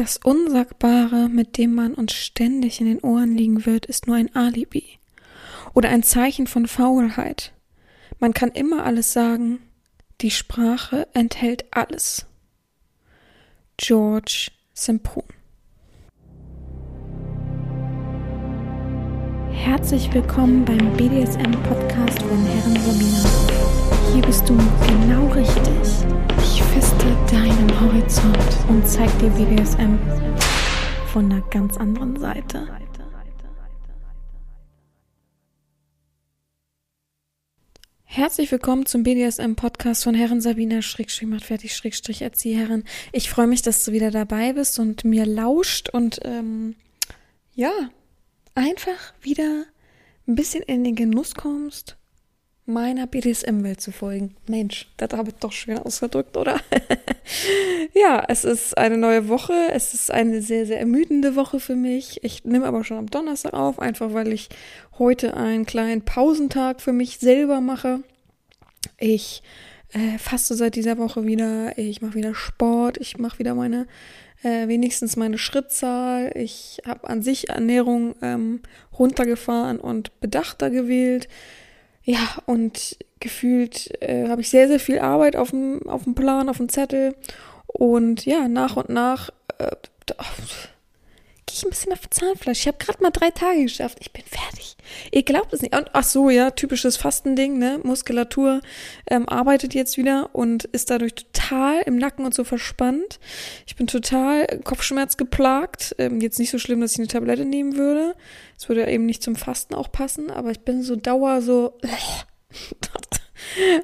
Das Unsagbare, mit dem man uns ständig in den Ohren liegen wird, ist nur ein Alibi oder ein Zeichen von Faulheit. Man kann immer alles sagen, die Sprache enthält alles. George Semprun Herzlich willkommen beim BDSM-Podcast von Herren Sabina. Hier bist du genau richtig. Ich feste deinen Horizont und zeig dir BDSM von einer ganz anderen Seite. Herzlich willkommen zum BDSM-Podcast von Herren Sabina Schrägstrich macht fertig Schrägstrich Erzieherin. Ich freue mich, dass du wieder dabei bist und mir lauscht und ähm, ja, einfach wieder ein bisschen in den Genuss kommst, meiner BDSM-Welt zu folgen. Mensch, das habe ich doch schön ausgedrückt, oder? ja, es ist eine neue Woche. Es ist eine sehr, sehr ermüdende Woche für mich. Ich nehme aber schon am Donnerstag auf, einfach weil ich heute einen kleinen Pausentag für mich selber mache. Ich äh, faste seit dieser Woche wieder. Ich mache wieder Sport. Ich mache wieder meine äh, wenigstens meine Schrittzahl. Ich habe an sich Ernährung ähm, runtergefahren und bedachter gewählt. Ja, und gefühlt äh, habe ich sehr, sehr viel Arbeit auf dem, auf dem Plan, auf dem Zettel. Und ja, nach und nach äh, ich ein bisschen auf Zahnfleisch. Ich habe gerade mal drei Tage geschafft. Ich bin fertig. Ihr glaubt es nicht. Und ach so, ja, typisches Fastending, ne? Muskulatur ähm, arbeitet jetzt wieder und ist dadurch total im Nacken und so verspannt. Ich bin total Kopfschmerz geplagt. Ähm, jetzt nicht so schlimm, dass ich eine Tablette nehmen würde. Es würde eben nicht zum Fasten auch passen, aber ich bin so dauer so.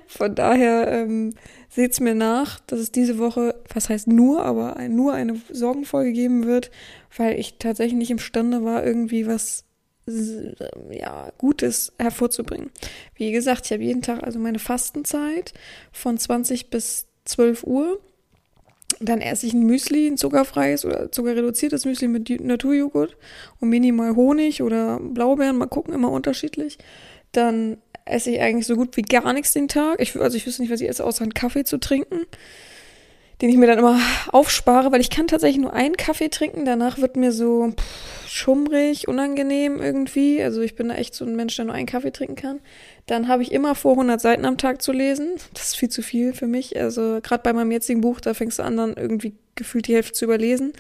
Von daher ähm, seht's mir nach, dass es diese Woche, was heißt nur, aber ein, nur eine Sorgenfolge geben wird, weil ich tatsächlich nicht imstande war, irgendwie was ja, Gutes hervorzubringen. Wie gesagt, ich habe jeden Tag also meine Fastenzeit von 20 bis 12 Uhr. Dann esse ich ein Müsli, ein zuckerfreies oder zuckerreduziertes Müsli mit Naturjoghurt und minimal Honig oder Blaubeeren, mal gucken, immer unterschiedlich. Dann esse ich eigentlich so gut wie gar nichts den Tag. Ich, also ich wüsste nicht, was ich esse, außer einen Kaffee zu trinken, den ich mir dann immer aufspare, weil ich kann tatsächlich nur einen Kaffee trinken. Danach wird mir so pff, schummrig, unangenehm irgendwie. Also ich bin da echt so ein Mensch, der nur einen Kaffee trinken kann. Dann habe ich immer vor, 100 Seiten am Tag zu lesen. Das ist viel zu viel für mich. Also gerade bei meinem jetzigen Buch, da fängst du an, dann irgendwie gefühlt die Hälfte zu überlesen.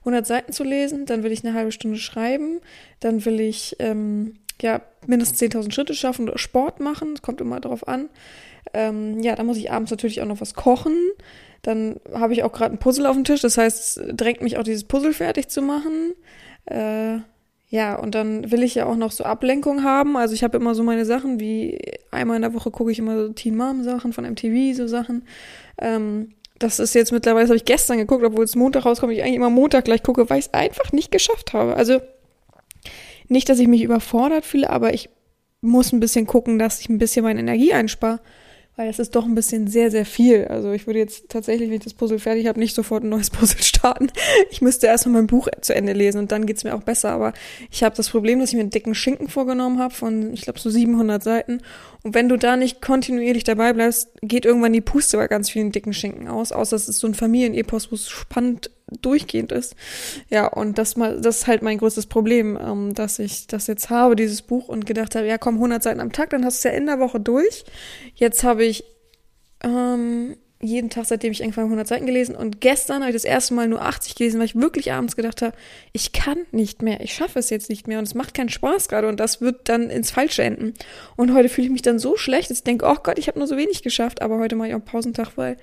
100 Seiten zu lesen, dann will ich eine halbe Stunde schreiben, dann will ich ähm, ja, mindestens 10.000 Schritte schaffen oder Sport machen. Kommt immer darauf an. Ähm, ja, dann muss ich abends natürlich auch noch was kochen. Dann habe ich auch gerade ein Puzzle auf dem Tisch. Das heißt, es drängt mich auch dieses Puzzle fertig zu machen. Äh, ja, und dann will ich ja auch noch so Ablenkung haben. Also ich habe immer so meine Sachen, wie einmal in der Woche gucke ich immer so Teen Mom Sachen von MTV, so Sachen. Ähm, das ist jetzt mittlerweile, das habe ich gestern geguckt, obwohl es Montag rauskommt, ich eigentlich immer Montag gleich gucke, weil ich es einfach nicht geschafft habe. Also nicht, dass ich mich überfordert fühle, aber ich muss ein bisschen gucken, dass ich ein bisschen meine Energie einspare weil das ist doch ein bisschen sehr, sehr viel. Also ich würde jetzt tatsächlich, wenn ich das Puzzle fertig habe, nicht sofort ein neues Puzzle starten. Ich müsste erstmal mein Buch zu Ende lesen und dann geht's mir auch besser. Aber ich habe das Problem, dass ich mir einen dicken Schinken vorgenommen habe von, ich glaube, so 700 Seiten. Und wenn du da nicht kontinuierlich dabei bleibst, geht irgendwann die Puste bei ganz vielen dicken Schinken aus. Außer es ist so ein Familienepos, wo es spannend durchgehend ist. Ja, und das das ist halt mein größtes Problem, ähm, dass ich das jetzt habe, dieses Buch, und gedacht habe, ja komm, 100 Seiten am Tag, dann hast du es ja in der Woche durch. Jetzt habe ich ähm, jeden Tag, seitdem ich angefangen 100 Seiten gelesen und gestern habe ich das erste Mal nur 80 gelesen, weil ich wirklich abends gedacht habe, ich kann nicht mehr, ich schaffe es jetzt nicht mehr und es macht keinen Spaß gerade und das wird dann ins Falsche enden. Und heute fühle ich mich dann so schlecht, dass ich denke, oh Gott, ich habe nur so wenig geschafft, aber heute mache ich auch einen Pausentag, weil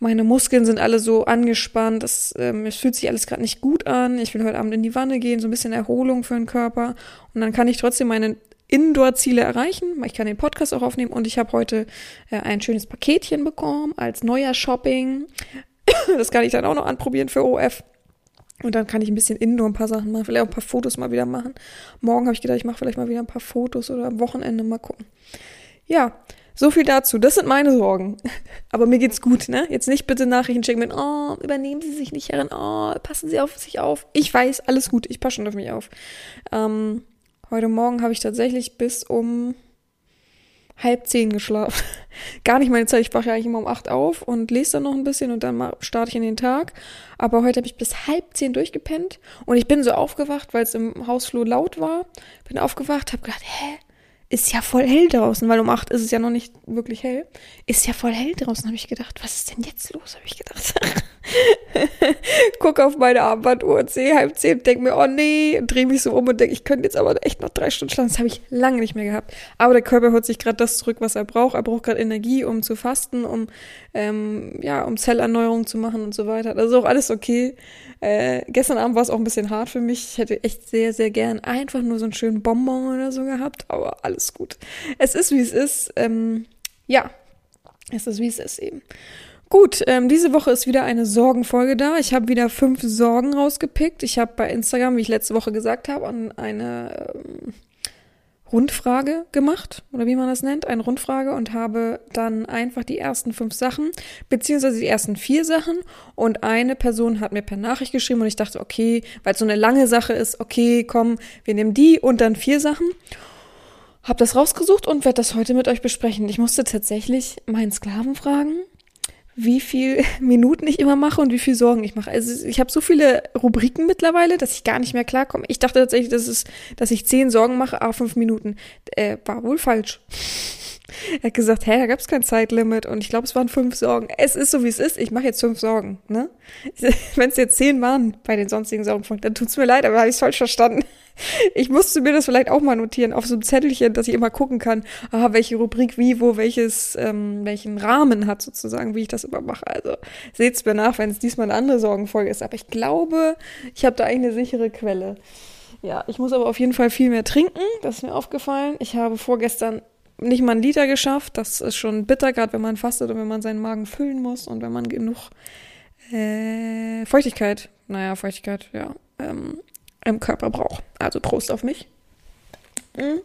meine Muskeln sind alle so angespannt, das, ähm, es fühlt sich alles gerade nicht gut an. Ich will heute Abend in die Wanne gehen, so ein bisschen Erholung für den Körper. Und dann kann ich trotzdem meine Indoor-Ziele erreichen. Ich kann den Podcast auch aufnehmen und ich habe heute äh, ein schönes Paketchen bekommen als neuer Shopping. das kann ich dann auch noch anprobieren für OF. Und dann kann ich ein bisschen Indoor ein paar Sachen machen, vielleicht auch ein paar Fotos mal wieder machen. Morgen habe ich gedacht, ich mache vielleicht mal wieder ein paar Fotos oder am Wochenende mal gucken. Ja, so viel dazu. Das sind meine Sorgen. Aber mir geht's gut, ne? Jetzt nicht bitte Nachrichten schicken mit, oh, übernehmen Sie sich nicht heran, oh, passen Sie auf sich auf. Ich weiß, alles gut, ich passe schon auf mich auf. Ähm, heute Morgen habe ich tatsächlich bis um halb zehn geschlafen. Gar nicht meine Zeit. Ich wache ja eigentlich immer um acht auf und lese dann noch ein bisschen und dann starte ich in den Tag. Aber heute habe ich bis halb zehn durchgepennt und ich bin so aufgewacht, weil es im Hausflur laut war. Bin aufgewacht, habe gedacht, hä? Ist ja voll hell draußen, weil um acht ist es ja noch nicht wirklich hell. Ist ja voll hell draußen, habe ich gedacht. Was ist denn jetzt los, habe ich gedacht. Guck auf meine Armbanduhr, sehe halb zehn, denk mir, oh nee, drehe mich so um und denke, ich könnte jetzt aber echt noch drei Stunden schlafen. Das habe ich lange nicht mehr gehabt. Aber der Körper holt sich gerade das zurück, was er braucht. Er braucht gerade Energie, um zu fasten, um ähm, ja, um Zellerneuerung zu machen und so weiter. Das ist auch alles okay. Äh, gestern Abend war es auch ein bisschen hart für mich. Ich hätte echt sehr, sehr gern einfach nur so einen schönen Bonbon oder so gehabt, aber alles gut. Es ist, wie es ist. Ähm, ja, es ist, wie es ist eben. Gut, ähm, diese Woche ist wieder eine Sorgenfolge da. Ich habe wieder fünf Sorgen rausgepickt. Ich habe bei Instagram, wie ich letzte Woche gesagt habe, an eine ähm, Rundfrage gemacht, oder wie man das nennt, eine Rundfrage und habe dann einfach die ersten fünf Sachen, beziehungsweise die ersten vier Sachen und eine Person hat mir per Nachricht geschrieben und ich dachte, okay, weil es so eine lange Sache ist, okay, komm, wir nehmen die und dann vier Sachen. Hab das rausgesucht und werde das heute mit euch besprechen. Ich musste tatsächlich meinen Sklaven fragen, wie viel Minuten ich immer mache und wie viel Sorgen ich mache. Also ich habe so viele Rubriken mittlerweile, dass ich gar nicht mehr klarkomme. Ich dachte tatsächlich, dass, es, dass ich zehn Sorgen mache, aber fünf Minuten. Äh, war wohl falsch. Er hat gesagt, hä, da gab es kein Zeitlimit und ich glaube, es waren fünf Sorgen. Es ist so, wie es ist. Ich mache jetzt fünf Sorgen. Ne? Wenn es jetzt zehn waren bei den sonstigen Sorgen, dann tut's mir leid, aber habe ich falsch verstanden. Ich musste mir das vielleicht auch mal notieren auf so einem Zettelchen, dass ich immer gucken kann, ah, welche Rubrik wie, wo, welches, ähm, welchen Rahmen hat sozusagen, wie ich das immer mache. Also seht's mir nach, wenn es diesmal eine andere Sorgenfolge ist. Aber ich glaube, ich habe da eigentlich eine sichere Quelle. Ja, ich muss aber auf jeden Fall viel mehr trinken. Das ist mir aufgefallen. Ich habe vorgestern nicht mal einen Liter geschafft. Das ist schon bitter, gerade wenn man fastet und wenn man seinen Magen füllen muss und wenn man genug äh, Feuchtigkeit, naja, Feuchtigkeit, ja, ähm, im Körper braucht. Also Prost auf mich. Mhm.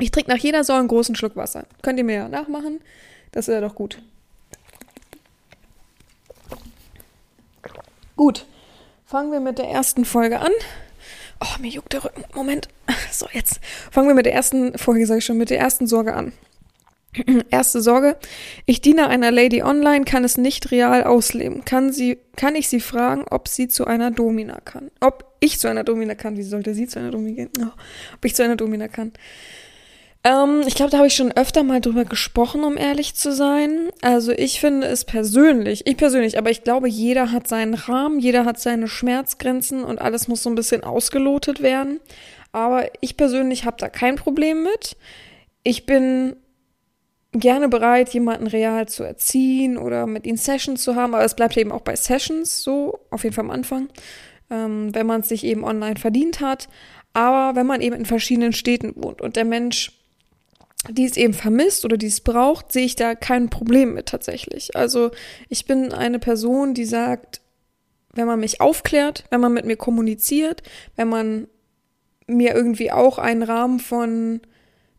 Ich trinke nach jeder Säule einen großen Schluck Wasser. Könnt ihr mir ja nachmachen. Das wäre doch gut. Gut. Fangen wir mit der ersten Folge an. Oh, mir juckt der Rücken. Moment. So, jetzt. Fangen wir mit der ersten Folge, sage ich schon, mit der ersten Sorge an. Erste Sorge. Ich diene einer Lady online, kann es nicht real ausleben. Kann sie, kann ich sie fragen, ob sie zu einer Domina kann? Ob ich zu einer Domina kann? Wie sollte sie zu einer Domina gehen? Oh, ob ich zu einer Domina kann? Ähm, ich glaube, da habe ich schon öfter mal drüber gesprochen, um ehrlich zu sein. Also ich finde es persönlich, ich persönlich, aber ich glaube, jeder hat seinen Rahmen, jeder hat seine Schmerzgrenzen und alles muss so ein bisschen ausgelotet werden. Aber ich persönlich habe da kein Problem mit. Ich bin gerne bereit, jemanden real zu erziehen oder mit ihnen Sessions zu haben, aber es bleibt eben auch bei Sessions so, auf jeden Fall am Anfang, ähm, wenn man es sich eben online verdient hat. Aber wenn man eben in verschiedenen Städten wohnt und der Mensch die es eben vermisst oder die es braucht, sehe ich da kein Problem mit tatsächlich. Also ich bin eine Person, die sagt, wenn man mich aufklärt, wenn man mit mir kommuniziert, wenn man mir irgendwie auch einen Rahmen von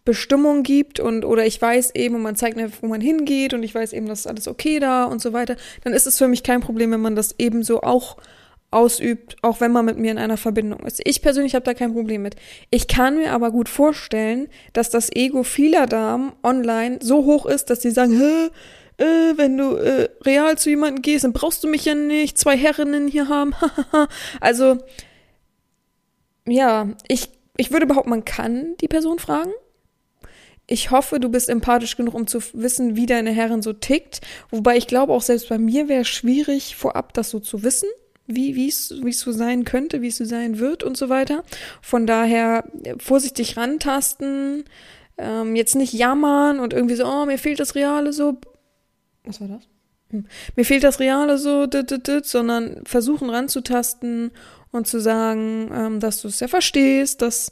Bestimmung gibt und oder ich weiß eben und man zeigt mir, wo man hingeht und ich weiß eben, das ist alles okay da und so weiter, dann ist es für mich kein Problem, wenn man das ebenso auch ausübt, auch wenn man mit mir in einer Verbindung ist. Ich persönlich habe da kein Problem mit. Ich kann mir aber gut vorstellen, dass das Ego vieler Damen online so hoch ist, dass sie sagen, Hä, äh, wenn du äh, real zu jemandem gehst, dann brauchst du mich ja nicht, zwei Herrinnen hier haben. also, ja, ich, ich würde behaupten, man kann die Person fragen ich hoffe, du bist empathisch genug, um zu wissen, wie deine Herrin so tickt. Wobei ich glaube, auch selbst bei mir wäre es schwierig, vorab das so zu wissen, wie wie es wie es so sein könnte, wie es so sein wird und so weiter. Von daher äh, vorsichtig rantasten, ähm, jetzt nicht jammern und irgendwie so, oh, mir fehlt das Reale so. Was war das? Hm. Mir fehlt das Reale so, dit, dit, dit, sondern versuchen ranzutasten und zu sagen, ähm, dass du es ja verstehst, dass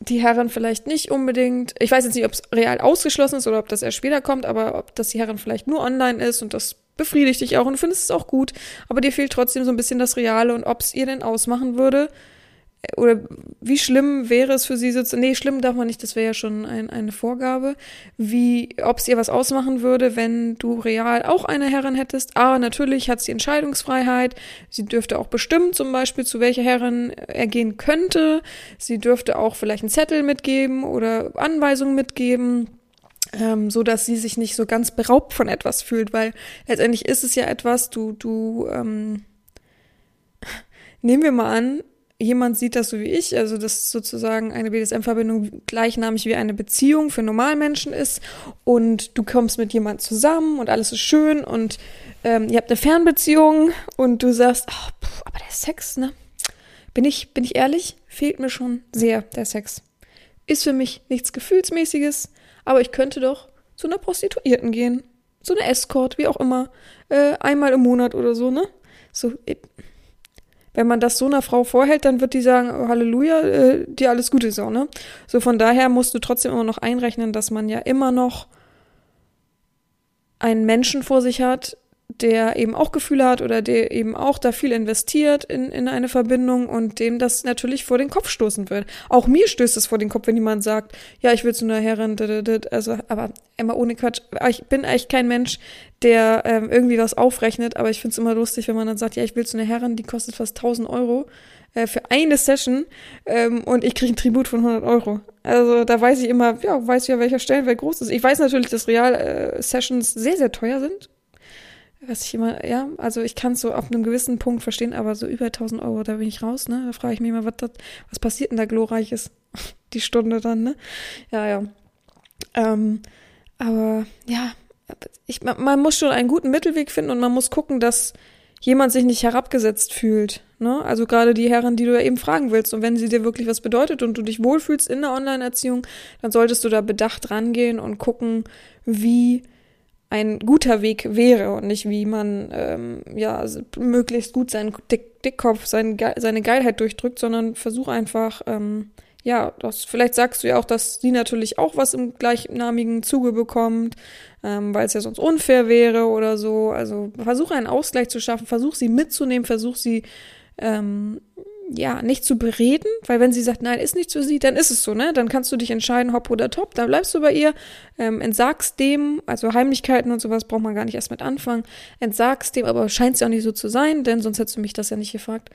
die Herren vielleicht nicht unbedingt, ich weiß jetzt nicht, ob es real ausgeschlossen ist oder ob das erst später kommt, aber ob das die Herren vielleicht nur online ist und das befriedigt dich auch und findest es auch gut, aber dir fehlt trotzdem so ein bisschen das Reale und ob es ihr denn ausmachen würde, oder wie schlimm wäre es für sie sozusagen, nee, schlimm darf man nicht, das wäre ja schon ein, eine Vorgabe, wie, ob es ihr was ausmachen würde, wenn du real auch eine Herrin hättest. Aber natürlich hat sie Entscheidungsfreiheit, sie dürfte auch bestimmen, zum Beispiel, zu welcher Herrin er gehen könnte, sie dürfte auch vielleicht einen Zettel mitgeben oder Anweisungen mitgeben. Ähm, so dass sie sich nicht so ganz beraubt von etwas fühlt, weil letztendlich ist es ja etwas, du, du, ähm, nehmen wir mal an, jemand sieht das so wie ich, also dass sozusagen eine BDSM-Verbindung gleichnamig wie eine Beziehung für Normalmenschen ist und du kommst mit jemand zusammen und alles ist schön und ähm, ihr habt eine Fernbeziehung und du sagst, oh, pff, aber der Sex, ne? Bin ich, bin ich ehrlich, fehlt mir schon sehr der Sex. Ist für mich nichts Gefühlsmäßiges, aber ich könnte doch zu einer Prostituierten gehen. So eine Escort, wie auch immer. Äh, einmal im Monat oder so, ne? So, wenn man das so einer Frau vorhält, dann wird die sagen, oh, Halleluja, äh, dir alles Gute so, ne? So von daher musst du trotzdem immer noch einrechnen, dass man ja immer noch einen Menschen vor sich hat, der eben auch Gefühle hat oder der eben auch da viel investiert in, in eine Verbindung und dem das natürlich vor den Kopf stoßen wird. Auch mir stößt es vor den Kopf, wenn jemand sagt, ja, ich will zu einer Herrin, also, aber immer ohne Quatsch. Ich bin eigentlich kein Mensch, der ähm, irgendwie was aufrechnet, aber ich finde es immer lustig, wenn man dann sagt, ja, ich will zu einer Herrin, die kostet fast 1000 Euro äh, für eine Session ähm, und ich kriege ein Tribut von 100 Euro. Also da weiß ich immer, ja, weiß ich ja, welcher Stellenwert groß ist. Ich weiß natürlich, dass Real-Sessions äh, sehr, sehr teuer sind was ich immer, ja, also ich kann es so auf einem gewissen Punkt verstehen, aber so über 1000 Euro, da bin ich raus, ne? Da frage ich mich mal, was, das, was passiert denn da glorreiches? Die Stunde dann, ne? Ja, ja. Ähm, aber ja, ich, man muss schon einen guten Mittelweg finden und man muss gucken, dass jemand sich nicht herabgesetzt fühlt. Ne? Also gerade die Herren, die du ja eben fragen willst. Und wenn sie dir wirklich was bedeutet und du dich wohlfühlst in der Online-Erziehung, dann solltest du da bedacht rangehen und gucken, wie ein guter Weg wäre und nicht wie man ähm, ja möglichst gut seinen Dick Dickkopf, sein, seine Geilheit durchdrückt, sondern versuch einfach ähm, ja, das, vielleicht sagst du ja auch, dass sie natürlich auch was im gleichnamigen Zuge bekommt, ähm, weil es ja sonst unfair wäre oder so. Also versuch einen Ausgleich zu schaffen, versuch sie mitzunehmen, versuch sie ähm, ja, nicht zu bereden, weil wenn sie sagt, nein, ist nicht für sie, dann ist es so, ne? Dann kannst du dich entscheiden, hopp oder top, dann bleibst du bei ihr, ähm, entsagst dem, also Heimlichkeiten und sowas braucht man gar nicht erst mit anfangen, entsagst dem, aber scheint es ja auch nicht so zu sein, denn sonst hättest du mich das ja nicht gefragt.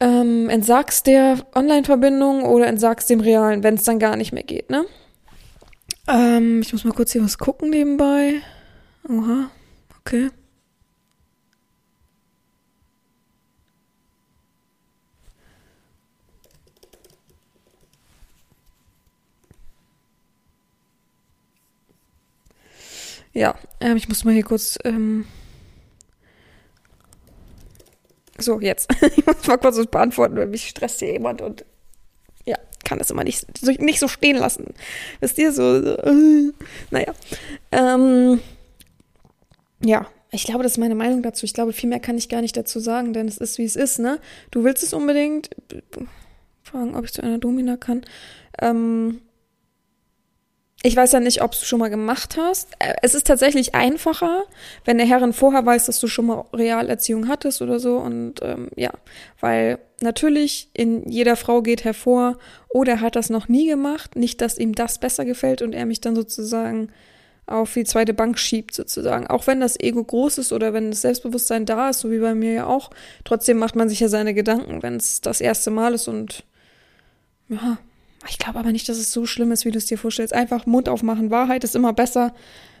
Ähm, entsagst der Online-Verbindung oder entsagst dem realen, wenn es dann gar nicht mehr geht, ne? Ähm, ich muss mal kurz hier was gucken nebenbei. Oha, okay. Ja, ähm, ich muss mal hier kurz. Ähm so, jetzt. ich muss mal kurz was beantworten, weil mich stresst hier jemand und ja, kann das immer nicht, nicht so stehen lassen. Wisst ihr, so, so äh, naja. Ähm, ja, ich glaube, das ist meine Meinung dazu. Ich glaube, viel mehr kann ich gar nicht dazu sagen, denn es ist, wie es ist, ne? Du willst es unbedingt. Fragen, ob ich zu einer Domina kann. Ähm, ich weiß ja nicht, ob du schon mal gemacht hast. Äh, es ist tatsächlich einfacher, wenn der Herrin vorher weiß, dass du schon mal Realerziehung hattest oder so. Und ähm, ja, weil natürlich in jeder Frau geht hervor, oh, der hat das noch nie gemacht. Nicht, dass ihm das besser gefällt und er mich dann sozusagen auf die zweite Bank schiebt, sozusagen. Auch wenn das Ego groß ist oder wenn das Selbstbewusstsein da ist, so wie bei mir ja auch, trotzdem macht man sich ja seine Gedanken, wenn es das erste Mal ist und ja, ich glaube aber nicht, dass es so schlimm ist, wie du es dir vorstellst. Einfach Mund aufmachen. Wahrheit ist immer besser.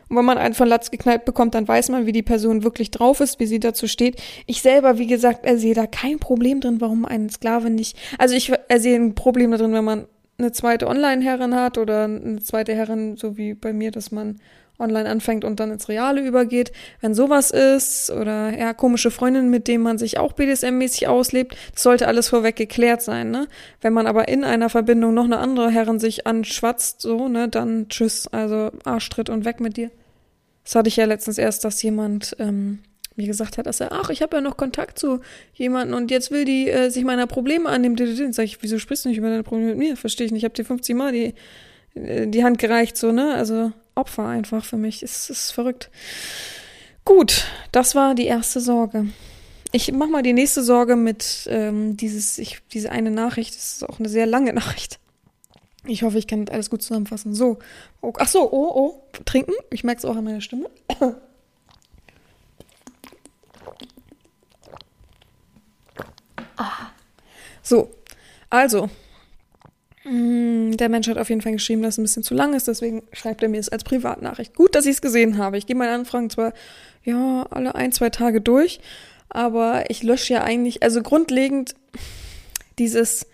Und wenn man einen von Latz geknallt bekommt, dann weiß man, wie die Person wirklich drauf ist, wie sie dazu steht. Ich selber, wie gesagt, sehe da kein Problem drin, warum ein Sklave nicht. Also ich sehe ein Problem drin, wenn man eine zweite Online-Herrin hat oder eine zweite Herrin, so wie bei mir, dass man online anfängt und dann ins Reale übergeht. Wenn sowas ist oder ja, komische Freundinnen, mit denen man sich auch BDSM-mäßig auslebt, das sollte alles vorweg geklärt sein, ne? Wenn man aber in einer Verbindung noch eine andere Herrin sich anschwatzt, so, ne, dann tschüss, also Arschtritt und weg mit dir. Das hatte ich ja letztens erst, dass jemand ähm, mir gesagt hat, dass er, ach, ich habe ja noch Kontakt zu jemandem und jetzt will die äh, sich meiner Probleme annehmen. Dann sag ich, wieso sprichst du nicht über deine Probleme mit mir? Verstehe ich nicht. Ich habe dir 50 Mal die, äh, die Hand gereicht, so, ne? Also Opfer einfach für mich. Es ist verrückt. Gut, das war die erste Sorge. Ich mach mal die nächste Sorge mit ähm, dieses, ich, diese eine Nachricht. Das ist auch eine sehr lange Nachricht. Ich hoffe, ich kann alles gut zusammenfassen. So. Oh, ach so, oh, oh. Trinken. Ich merke es auch an meiner Stimme. ah. So. Also. Mm, der Mensch hat auf jeden Fall geschrieben, dass es ein bisschen zu lang ist, deswegen schreibt er mir es als Privatnachricht. Gut, dass ich es gesehen habe. Ich gehe meine Anfragen zwar ja alle ein, zwei Tage durch, aber ich lösche ja eigentlich, also grundlegend dieses,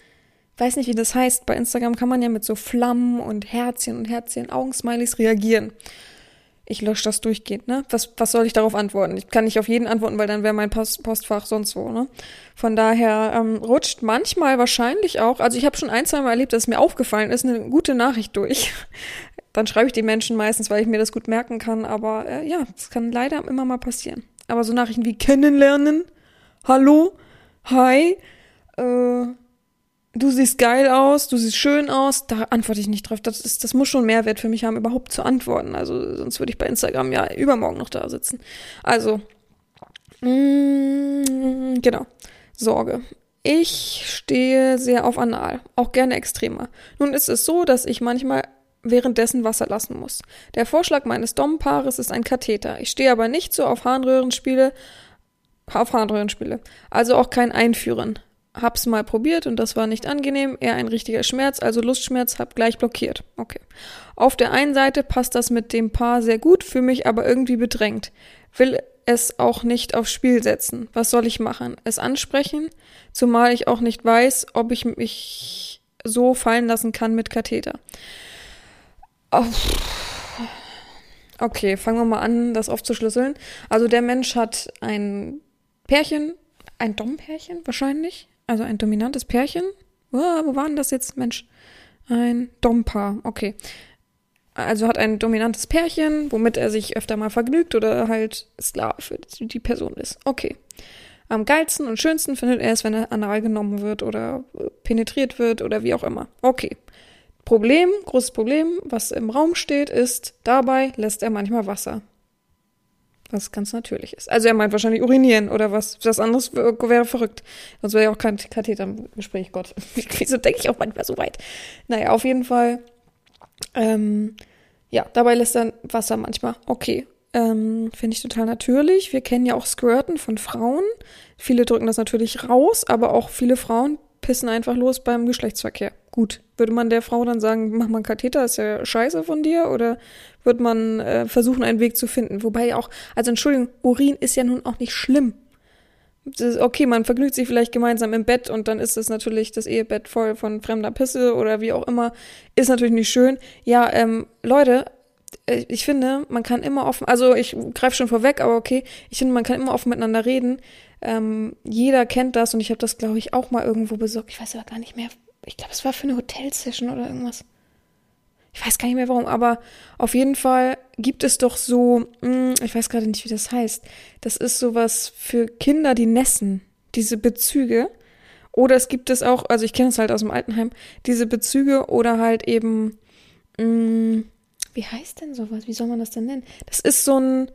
weiß nicht, wie das heißt, bei Instagram kann man ja mit so Flammen und Herzchen und Herzchen, Augensmileys reagieren ich lösche das durchgehend, ne? Was, was soll ich darauf antworten? Ich kann nicht auf jeden antworten, weil dann wäre mein Post Postfach sonst wo, ne? Von daher ähm, rutscht manchmal wahrscheinlich auch, also ich habe schon ein, zwei Mal erlebt, dass es mir aufgefallen ist, eine gute Nachricht durch. dann schreibe ich die Menschen meistens, weil ich mir das gut merken kann, aber äh, ja, das kann leider immer mal passieren. Aber so Nachrichten wie kennenlernen, hallo, hi, äh, du siehst geil aus, du siehst schön aus, da antworte ich nicht drauf. Das, ist, das muss schon Mehrwert für mich haben, überhaupt zu antworten. Also sonst würde ich bei Instagram ja übermorgen noch da sitzen. Also, mm, genau, Sorge. Ich stehe sehr auf Anal, auch gerne extremer. Nun ist es so, dass ich manchmal währenddessen Wasser lassen muss. Der Vorschlag meines Dompaares ist ein Katheter. Ich stehe aber nicht so auf Harnröhrenspiele, auf Harnröhrenspiele. Also auch kein Einführen hab's mal probiert und das war nicht angenehm, eher ein richtiger Schmerz, also Lustschmerz, hab gleich blockiert. Okay. Auf der einen Seite passt das mit dem Paar sehr gut, für mich aber irgendwie bedrängt. Will es auch nicht aufs Spiel setzen. Was soll ich machen? Es ansprechen, zumal ich auch nicht weiß, ob ich mich so fallen lassen kann mit Katheter. Okay, fangen wir mal an, das aufzuschlüsseln. Also der Mensch hat ein Pärchen, ein Dompärchen wahrscheinlich, also ein dominantes Pärchen. Oh, wo war denn das jetzt? Mensch. Ein Dompaar. Okay. Also hat ein dominantes Pärchen, womit er sich öfter mal vergnügt oder halt Sklave für die Person ist. Okay. Am geilsten und schönsten findet er es, wenn er anal genommen wird oder penetriert wird oder wie auch immer. Okay. Problem, großes Problem, was im Raum steht, ist, dabei lässt er manchmal Wasser. Was ganz natürlich ist. Also er meint wahrscheinlich urinieren oder was. Was anderes wäre verrückt. Sonst wäre ja auch kein Katheter im Gespräch. Gott. Wieso denke ich auch manchmal so weit? Naja, auf jeden Fall. Ähm, ja, dabei lässt er Wasser manchmal. Okay. Ähm, Finde ich total natürlich. Wir kennen ja auch Squirten von Frauen. Viele drücken das natürlich raus, aber auch viele Frauen pissen einfach los beim Geschlechtsverkehr. Gut. Würde man der Frau dann sagen, mach mal einen Katheter, ist ja scheiße von dir? Oder wird man äh, versuchen, einen Weg zu finden? Wobei auch, also Entschuldigung, Urin ist ja nun auch nicht schlimm. okay, man vergnügt sich vielleicht gemeinsam im Bett und dann ist es natürlich das Ehebett voll von fremder Pisse oder wie auch immer. Ist natürlich nicht schön. Ja, ähm, Leute, ich finde, man kann immer offen, also ich greife schon vorweg, aber okay, ich finde, man kann immer offen miteinander reden. Ähm, jeder kennt das und ich habe das, glaube ich, auch mal irgendwo besorgt. Ich weiß aber gar nicht mehr, ich glaube, es war für eine Hotelsession oder irgendwas. Ich weiß gar nicht mehr warum, aber auf jeden Fall gibt es doch so, hm, ich weiß gerade nicht, wie das heißt. Das ist sowas für Kinder, die nässen. Diese Bezüge. Oder es gibt es auch, also ich kenne es halt aus dem Altenheim, diese Bezüge oder halt eben, mh, hm, wie heißt denn sowas? Wie soll man das denn nennen? Das ist so ein,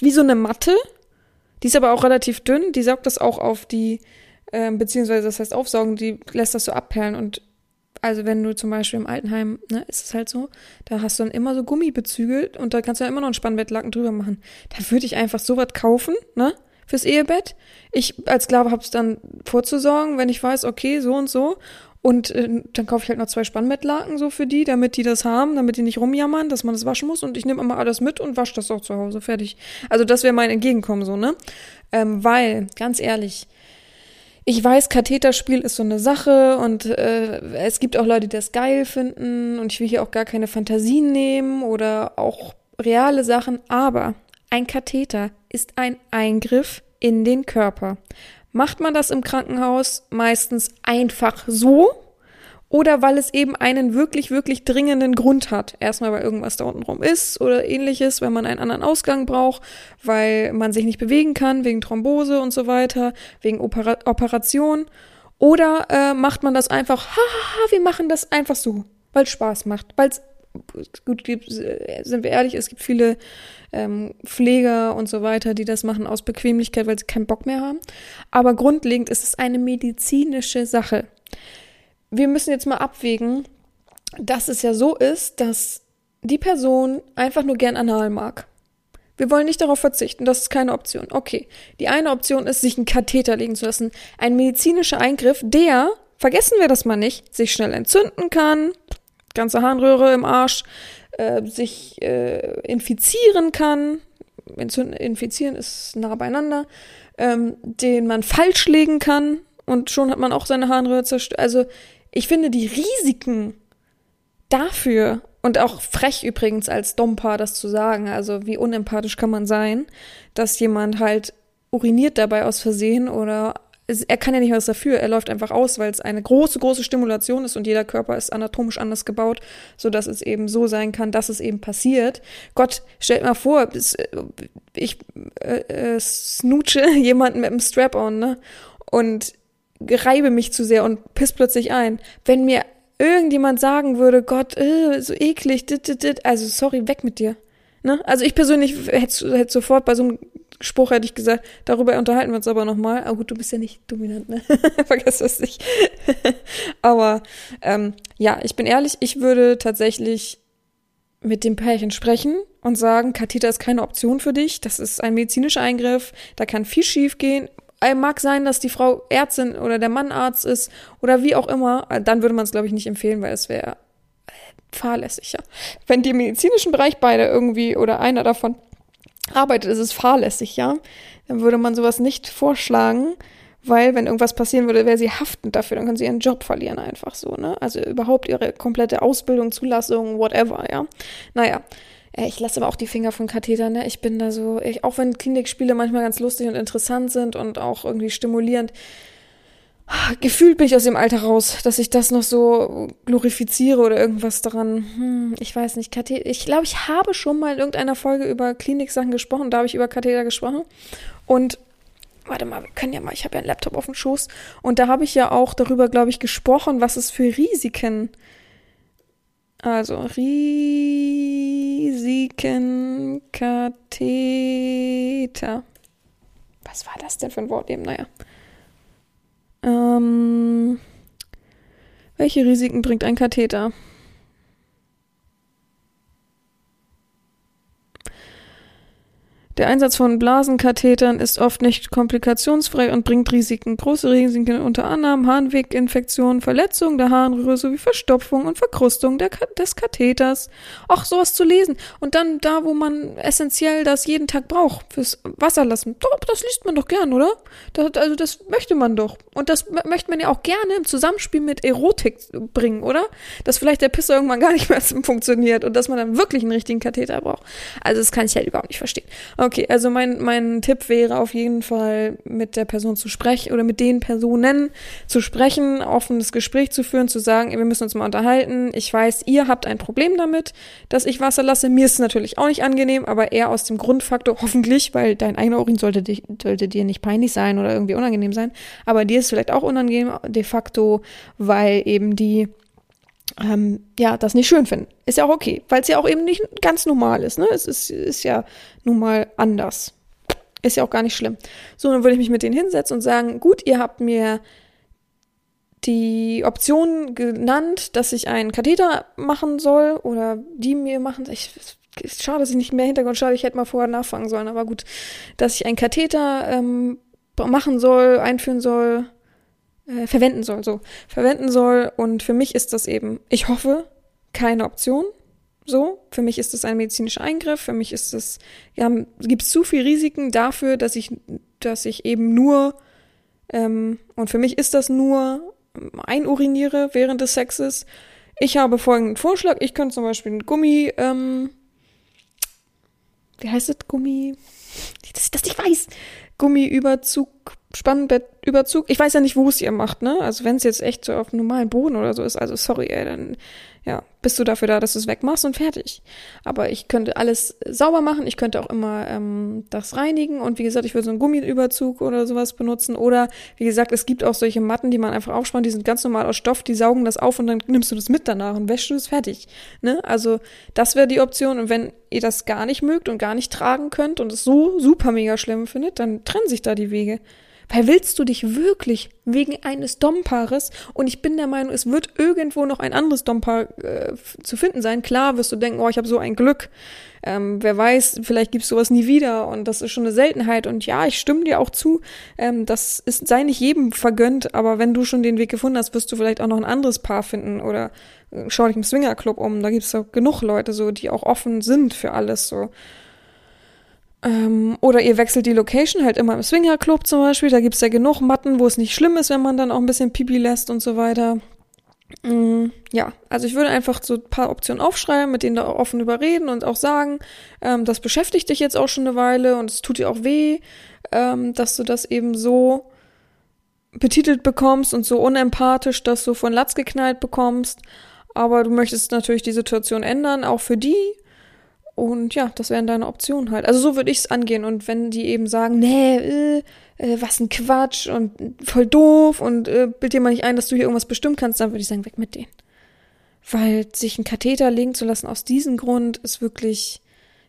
wie so eine Matte. Die ist aber auch relativ dünn. Die saugt das auch auf die ähm, beziehungsweise das heißt aufsaugen, die lässt das so abperlen und also wenn du zum Beispiel im Altenheim, ne, ist es halt so, da hast du dann immer so Gummibezüge und da kannst du ja immer noch einen Spannbettlaken drüber machen. Da würde ich einfach sowas kaufen, ne, fürs Ehebett. Ich als Sklave hab's dann vorzusorgen, wenn ich weiß, okay, so und so. Und äh, dann kaufe ich halt noch zwei Spannbettlaken so für die, damit die das haben, damit die nicht rumjammern, dass man das waschen muss. Und ich nehme immer alles mit und wasche das auch zu Hause. Fertig. Also das wäre mein Entgegenkommen so, ne? Ähm, weil, ganz ehrlich, ich weiß, Katheterspiel ist so eine Sache und äh, es gibt auch Leute, die das geil finden und ich will hier auch gar keine Fantasien nehmen oder auch reale Sachen, aber ein Katheter ist ein Eingriff in den Körper. Macht man das im Krankenhaus meistens einfach so, oder weil es eben einen wirklich, wirklich dringenden Grund hat. Erstmal, weil irgendwas da unten rum ist oder ähnliches, wenn man einen anderen Ausgang braucht, weil man sich nicht bewegen kann, wegen Thrombose und so weiter, wegen Opera Operation. Oder äh, macht man das einfach, hahaha, wir machen das einfach so, weil Spaß macht, weil es gut gibt, sind wir ehrlich, es gibt viele ähm, Pfleger und so weiter, die das machen aus Bequemlichkeit, weil sie keinen Bock mehr haben. Aber grundlegend ist es eine medizinische Sache wir müssen jetzt mal abwägen, dass es ja so ist, dass die Person einfach nur gern anal mag. Wir wollen nicht darauf verzichten, das ist keine Option. Okay, die eine Option ist, sich einen Katheter legen zu lassen. Ein medizinischer Eingriff, der vergessen wir das mal nicht, sich schnell entzünden kann, ganze Harnröhre im Arsch, äh, sich äh, infizieren kann, infizieren ist nah beieinander, ähm, den man falsch legen kann und schon hat man auch seine Harnröhre zerstört. Also ich finde die Risiken dafür und auch frech übrigens als Dompa das zu sagen, also wie unempathisch kann man sein, dass jemand halt uriniert dabei aus Versehen oder er kann ja nicht was dafür, er läuft einfach aus, weil es eine große, große Stimulation ist und jeder Körper ist anatomisch anders gebaut, so dass es eben so sein kann, dass es eben passiert. Gott, stellt mal vor, ich äh, äh, snooche jemanden mit einem Strap-on, ne? Und reibe mich zu sehr und piss plötzlich ein. Wenn mir irgendjemand sagen würde, Gott, äh, so eklig, dit, dit, dit, also sorry, weg mit dir. Ne? Also ich persönlich hätte, hätte sofort bei so einem Spruch hätte ich gesagt, darüber unterhalten wir uns aber nochmal. Aber gut, du bist ja nicht dominant, ne? Vergiss das nicht. aber ähm, ja, ich bin ehrlich, ich würde tatsächlich mit dem Pärchen sprechen und sagen, Katheter ist keine Option für dich. Das ist ein medizinischer Eingriff. Da kann viel schief gehen. Äh, mag sein, dass die Frau Ärztin oder der Mann Arzt ist oder wie auch immer. Äh, dann würde man es, glaube ich, nicht empfehlen, weil es wäre äh, fahrlässig, ja. Wenn die im medizinischen Bereich beide irgendwie oder einer davon arbeitet, ist es fahrlässig, ja. Dann würde man sowas nicht vorschlagen, weil wenn irgendwas passieren würde, wäre sie haftend dafür, dann können sie ihren Job verlieren einfach so, ne? Also überhaupt ihre komplette Ausbildung, Zulassung, whatever, ja. Naja. Ich lasse aber auch die Finger von Katheter, ne? Ich bin da so, ich, auch wenn Klinikspiele manchmal ganz lustig und interessant sind und auch irgendwie stimulierend, gefühlt bin ich aus dem Alter raus, dass ich das noch so glorifiziere oder irgendwas daran. Hm, ich weiß nicht. Katheter. Ich glaube, ich habe schon mal in irgendeiner Folge über Kliniksachen gesprochen. Da habe ich über Katheter gesprochen. Und warte mal, wir können ja mal, ich habe ja einen Laptop auf dem Schoß. Und da habe ich ja auch darüber, glaube ich, gesprochen, was es für Risiken. Also Risiken Katheter. Was war das denn für ein Wort eben? Naja. Ähm, welche Risiken bringt ein Katheter? Der Einsatz von Blasenkathetern ist oft nicht komplikationsfrei und bringt Risiken. Große Risiken unter anderem Harnweginfektionen, Verletzung der Harnröhre sowie Verstopfung und Verkrustung der, des Katheters. Auch sowas zu lesen. Und dann da, wo man essentiell das jeden Tag braucht, fürs Wasserlassen. Doch, das liest man doch gern, oder? Das, also das möchte man doch. Und das möchte man ja auch gerne im Zusammenspiel mit Erotik bringen, oder? Dass vielleicht der Pisser irgendwann gar nicht mehr funktioniert und dass man dann wirklich einen richtigen Katheter braucht. Also das kann ich halt überhaupt nicht verstehen. Okay. Also mein, mein Tipp wäre auf jeden Fall, mit der Person zu sprechen oder mit den Personen zu sprechen, offenes Gespräch zu führen, zu sagen, wir müssen uns mal unterhalten. Ich weiß, ihr habt ein Problem damit, dass ich Wasser lasse. Mir ist es natürlich auch nicht angenehm, aber eher aus dem Grundfaktor, hoffentlich, weil dein eigener Urin sollte, dich, sollte dir nicht peinlich sein oder irgendwie unangenehm sein. Aber dir ist vielleicht auch unangenehm de facto, weil eben die ähm, ja, das nicht schön finden. Ist ja auch okay, weil es ja auch eben nicht ganz normal ist. Ne? Es ist, ist ja nun mal anders. Ist ja auch gar nicht schlimm. So, dann würde ich mich mit denen hinsetzen und sagen, gut, ihr habt mir die Option genannt, dass ich einen Katheter machen soll oder die mir machen. Ich, schade, dass ich nicht mehr Hintergrund schade, ich hätte mal vorher nachfangen sollen, aber gut, dass ich einen Katheter ähm, machen soll, einführen soll, äh, verwenden soll, so verwenden soll. Und für mich ist das eben, ich hoffe, keine Option. So, für mich ist das ein medizinischer Eingriff. Für mich ist es, ja, gibt es zu viel Risiken dafür, dass ich, dass ich eben nur ähm, und für mich ist das nur einuriniere während des Sexes. Ich habe folgenden Vorschlag. Ich könnte zum Beispiel ein Gummi, ähm, wie heißt das? Gummi, dass ich das nicht weiß. Gummiüberzug Spannbettüberzug. Ich weiß ja nicht, wo es ihr macht, ne? Also wenn es jetzt echt so auf normalen Boden oder so ist, also sorry, ey, dann ja, bist du dafür da, dass du es wegmachst und fertig. Aber ich könnte alles sauber machen, ich könnte auch immer ähm, das reinigen und wie gesagt, ich würde so einen Gummiüberzug oder sowas benutzen. Oder wie gesagt, es gibt auch solche Matten, die man einfach aufspannt, die sind ganz normal aus Stoff, die saugen das auf und dann nimmst du das mit danach und wäschst du es fertig. Ne? Also das wäre die Option. Und wenn ihr das gar nicht mögt und gar nicht tragen könnt und es so super mega schlimm findet, dann trennen sich da die Wege. Weil willst du dich wirklich wegen eines Dompaares, und ich bin der Meinung, es wird irgendwo noch ein anderes Dompaar äh, zu finden sein. Klar wirst du denken, oh, ich habe so ein Glück. Ähm, wer weiß, vielleicht gibt's sowas nie wieder und das ist schon eine Seltenheit. Und ja, ich stimme dir auch zu, ähm, das ist, sei nicht jedem vergönnt, aber wenn du schon den Weg gefunden hast, wirst du vielleicht auch noch ein anderes Paar finden oder äh, schau dich im Swingerclub um. Da gibt's auch genug Leute so, die auch offen sind für alles so. Ähm, oder ihr wechselt die Location halt immer im Swingerclub zum Beispiel. Da gibt's ja genug Matten, wo es nicht schlimm ist, wenn man dann auch ein bisschen Pipi lässt und so weiter. Mm, ja, also ich würde einfach so ein paar Optionen aufschreiben, mit denen da offen überreden und auch sagen, ähm, das beschäftigt dich jetzt auch schon eine Weile und es tut dir auch weh, ähm, dass du das eben so betitelt bekommst und so unempathisch, dass du von Latz geknallt bekommst. Aber du möchtest natürlich die Situation ändern, auch für die. Und ja, das wären deine Optionen halt. Also so würde ich es angehen. Und wenn die eben sagen, nee, äh, äh, was ein Quatsch und voll doof und äh, bild dir mal nicht ein, dass du hier irgendwas bestimmen kannst, dann würde ich sagen, weg mit denen. Weil sich ein Katheter legen zu lassen aus diesem Grund ist wirklich,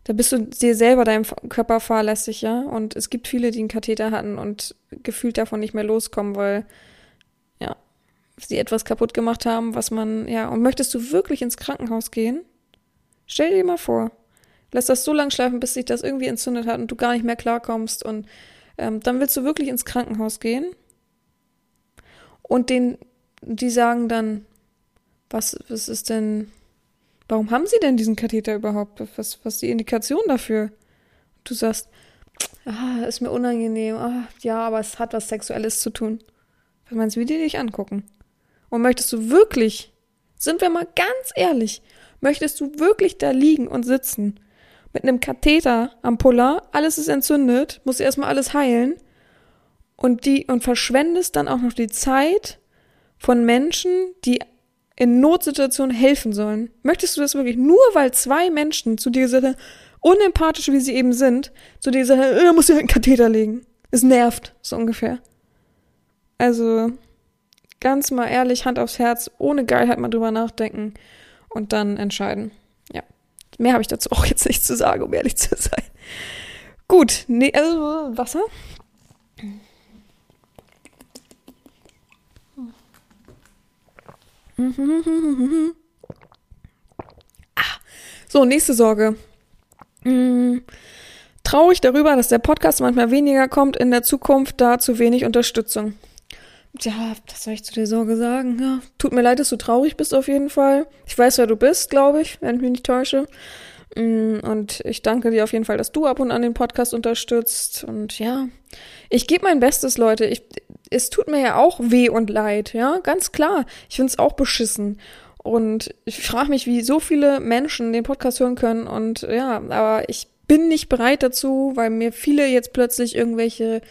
da bist du dir selber deinem Körper fahrlässig, ja. Und es gibt viele, die einen Katheter hatten und gefühlt davon nicht mehr loskommen, weil, ja, sie etwas kaputt gemacht haben, was man, ja, und möchtest du wirklich ins Krankenhaus gehen? Stell dir mal vor, lass das so lang schleifen, bis sich das irgendwie entzündet hat und du gar nicht mehr klarkommst und ähm, dann willst du wirklich ins Krankenhaus gehen und den, die sagen dann, was, was ist denn, warum haben sie denn diesen Katheter überhaupt? Was, was ist die Indikation dafür? Du sagst, ah, ist mir unangenehm, ah, ja, aber es hat was Sexuelles zu tun. Meinst du, wie die dich angucken? Und möchtest du wirklich, sind wir mal ganz ehrlich, möchtest du wirklich da liegen und sitzen mit einem Katheter am Puller, alles ist entzündet, muss erstmal alles heilen und die und verschwendest dann auch noch die Zeit von Menschen, die in Notsituationen helfen sollen. Möchtest du das wirklich nur, weil zwei Menschen zu dir gesagt haben, unempathisch wie sie eben sind, zu dir gesagt haben, äh, muss ja einen Katheter legen. Es nervt, so ungefähr. Also, ganz mal ehrlich, Hand aufs Herz, ohne Geilheit mal drüber nachdenken und dann entscheiden. Mehr habe ich dazu auch jetzt nicht zu sagen, um ehrlich zu sein. Gut, nee, also Wasser. Ah, so, nächste Sorge. Hm, traurig darüber, dass der Podcast manchmal weniger kommt in der Zukunft, da zu wenig Unterstützung. Ja, was soll ich zu der Sorge sagen? Ja, tut mir leid, dass du traurig bist auf jeden Fall. Ich weiß, wer du bist, glaube ich, wenn ich mich nicht täusche. Mm, und ich danke dir auf jeden Fall, dass du ab und an den Podcast unterstützt. Und ja, ich gebe mein Bestes, Leute. Ich, es tut mir ja auch weh und leid, ja, ganz klar. Ich finde es auch beschissen. Und ich frage mich, wie so viele Menschen den Podcast hören können. Und ja, aber ich bin nicht bereit dazu, weil mir viele jetzt plötzlich irgendwelche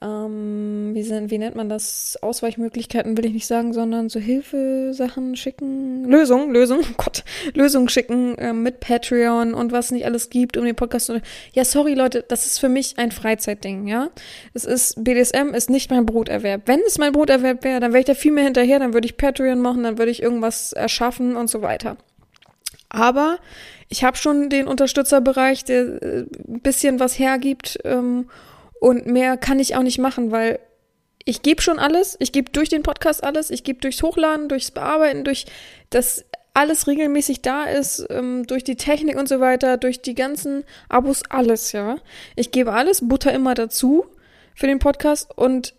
ähm, wie, sind, wie nennt man das? Ausweichmöglichkeiten will ich nicht sagen, sondern so Hilfesachen schicken, Lösungen, Lösungen, oh Gott, Lösungen schicken äh, mit Patreon und was nicht alles gibt, um den Podcast zu. Ja, sorry Leute, das ist für mich ein Freizeitding, ja. Es ist, BDSM ist nicht mein Broterwerb. Wenn es mein Broterwerb wäre, dann wäre ich da viel mehr hinterher, dann würde ich Patreon machen, dann würde ich irgendwas erschaffen und so weiter. Aber ich habe schon den Unterstützerbereich, der äh, ein bisschen was hergibt, ähm, und mehr kann ich auch nicht machen, weil ich gebe schon alles. Ich gebe durch den Podcast alles. Ich gebe durchs Hochladen, durchs Bearbeiten, durch das alles regelmäßig da ist, ähm, durch die Technik und so weiter, durch die ganzen Abos, alles, ja. Ich gebe alles, Butter immer dazu für den Podcast und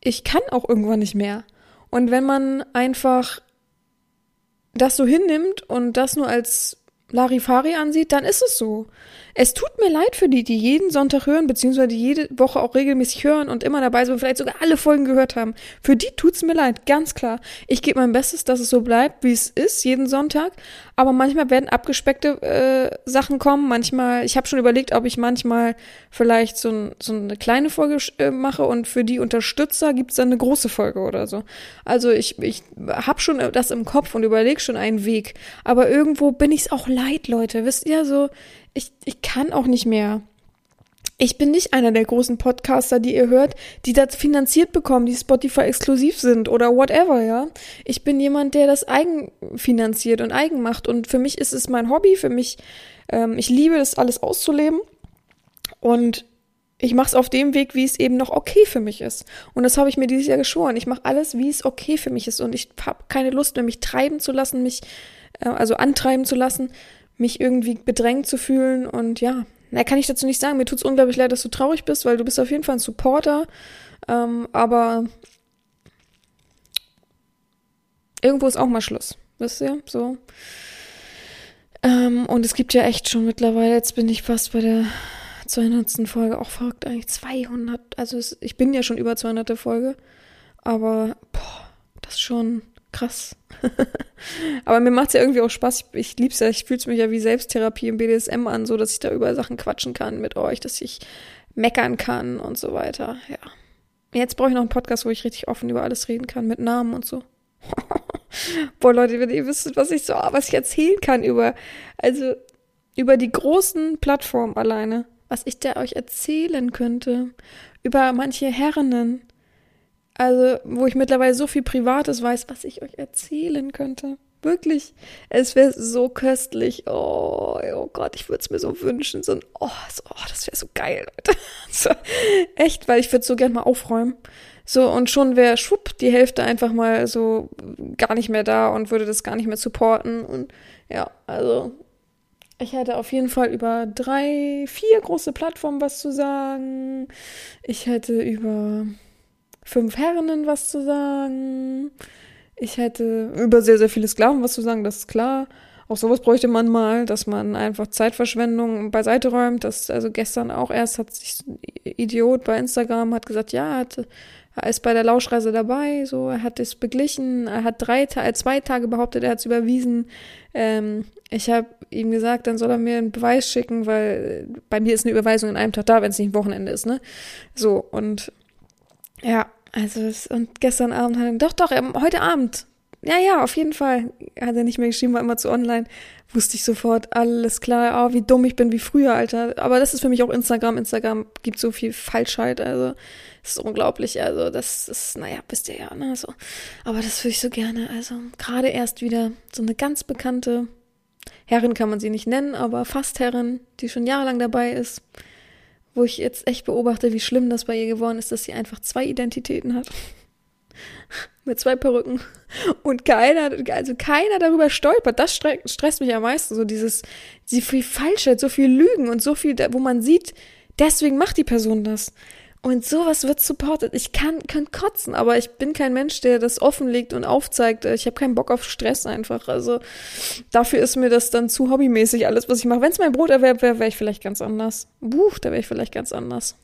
ich kann auch irgendwann nicht mehr. Und wenn man einfach das so hinnimmt und das nur als Larifari ansieht, dann ist es so. Es tut mir leid für die, die jeden Sonntag hören, beziehungsweise die jede Woche auch regelmäßig hören und immer dabei sind und vielleicht sogar alle Folgen gehört haben. Für die tut's mir leid, ganz klar. Ich gebe mein Bestes, dass es so bleibt, wie es ist, jeden Sonntag. Aber manchmal werden abgespeckte äh, Sachen kommen. Manchmal, ich habe schon überlegt, ob ich manchmal vielleicht so, ein, so eine kleine Folge äh, mache und für die Unterstützer gibt's dann eine große Folge oder so. Also ich, ich habe schon das im Kopf und überlege schon einen Weg. Aber irgendwo bin ich's auch leid, Leute. Wisst ihr, so ich, ich kann auch nicht mehr. Ich bin nicht einer der großen Podcaster, die ihr hört, die das finanziert bekommen, die Spotify exklusiv sind oder whatever, ja. Ich bin jemand, der das eigen finanziert und eigen macht. Und für mich ist es mein Hobby, für mich, ähm, ich liebe es, alles auszuleben. Und ich mache es auf dem Weg, wie es eben noch okay für mich ist. Und das habe ich mir dieses Jahr geschworen. Ich mache alles, wie es okay für mich ist. Und ich habe keine Lust mehr, mich treiben zu lassen, mich, äh, also antreiben zu lassen, mich irgendwie bedrängt zu fühlen. Und ja, na, kann ich dazu nicht sagen. Mir tut es unglaublich leid, dass du traurig bist, weil du bist auf jeden Fall ein Supporter. Ähm, aber irgendwo ist auch mal Schluss. Wisst ihr? So. Ähm, und es gibt ja echt schon mittlerweile, jetzt bin ich fast bei der 200. Folge, auch verrückt eigentlich, 200, also es, ich bin ja schon über 200. Folge, aber boah, das ist schon krass. aber mir macht es ja irgendwie auch Spaß, ich, ich lieb's ja, ich fühle mich ja wie Selbsttherapie im BDSM an, so dass ich da über Sachen quatschen kann mit euch, dass ich meckern kann und so weiter, ja. Jetzt brauche ich noch einen Podcast, wo ich richtig offen über alles reden kann, mit Namen und so. Boah, Leute, wenn ihr wüsstet, was ich so, was ich erzählen kann über, also über die großen Plattformen alleine, was ich da euch erzählen könnte, über manche Herren, also wo ich mittlerweile so viel Privates weiß, was ich euch erzählen könnte. Wirklich, es wäre so köstlich. Oh, oh Gott, ich würde es mir so wünschen. So ein, oh, so, oh das wäre so geil, Leute. So, echt, weil ich würde so gern mal aufräumen. So, und schon wäre schwupp die Hälfte einfach mal so gar nicht mehr da und würde das gar nicht mehr supporten. Und ja, also ich hätte auf jeden Fall über drei, vier große Plattformen was zu sagen. Ich hätte über fünf Herren was zu sagen. Ich hätte über sehr, sehr viele Sklaven was zu sagen, das ist klar. Auch sowas bräuchte man mal, dass man einfach Zeitverschwendung beiseite räumt. Das, also gestern auch erst hat sich ein Idiot bei Instagram hat gesagt, ja, hat er ist bei der Lauschreise dabei, so, er hat es beglichen, er hat drei, zwei Tage behauptet, er hat es überwiesen. Ähm, ich habe ihm gesagt, dann soll er mir einen Beweis schicken, weil bei mir ist eine Überweisung in einem Tag da, wenn es nicht ein Wochenende ist, ne? So, und ja, also, es, und gestern Abend hat er, doch, doch, heute Abend, ja, ja, auf jeden Fall. Hat er nicht mehr geschrieben, war immer zu online. Wusste ich sofort, alles klar, oh, wie dumm ich bin, wie früher, Alter. Aber das ist für mich auch Instagram. Instagram gibt so viel Falschheit, also, das ist unglaublich. Also, das ist, naja, wisst ihr ja, ne, so. Aber das würde ich so gerne. Also, gerade erst wieder so eine ganz bekannte Herrin kann man sie nicht nennen, aber fast Herrin, die schon jahrelang dabei ist. Wo ich jetzt echt beobachte, wie schlimm das bei ihr geworden ist, dass sie einfach zwei Identitäten hat mit zwei Perücken und keiner, also keiner darüber stolpert. Das stresst mich am meisten, so dieses, so viel Falschheit, so viel Lügen und so viel, wo man sieht, deswegen macht die Person das. Und sowas wird supported. Ich kann, kann kotzen, aber ich bin kein Mensch, der das offenlegt und aufzeigt. Ich habe keinen Bock auf Stress einfach. Also dafür ist mir das dann zu hobbymäßig alles, was ich mache. Wenn es mein Broterwerb wäre, wäre ich vielleicht ganz anders. Buch, da wäre ich vielleicht ganz anders.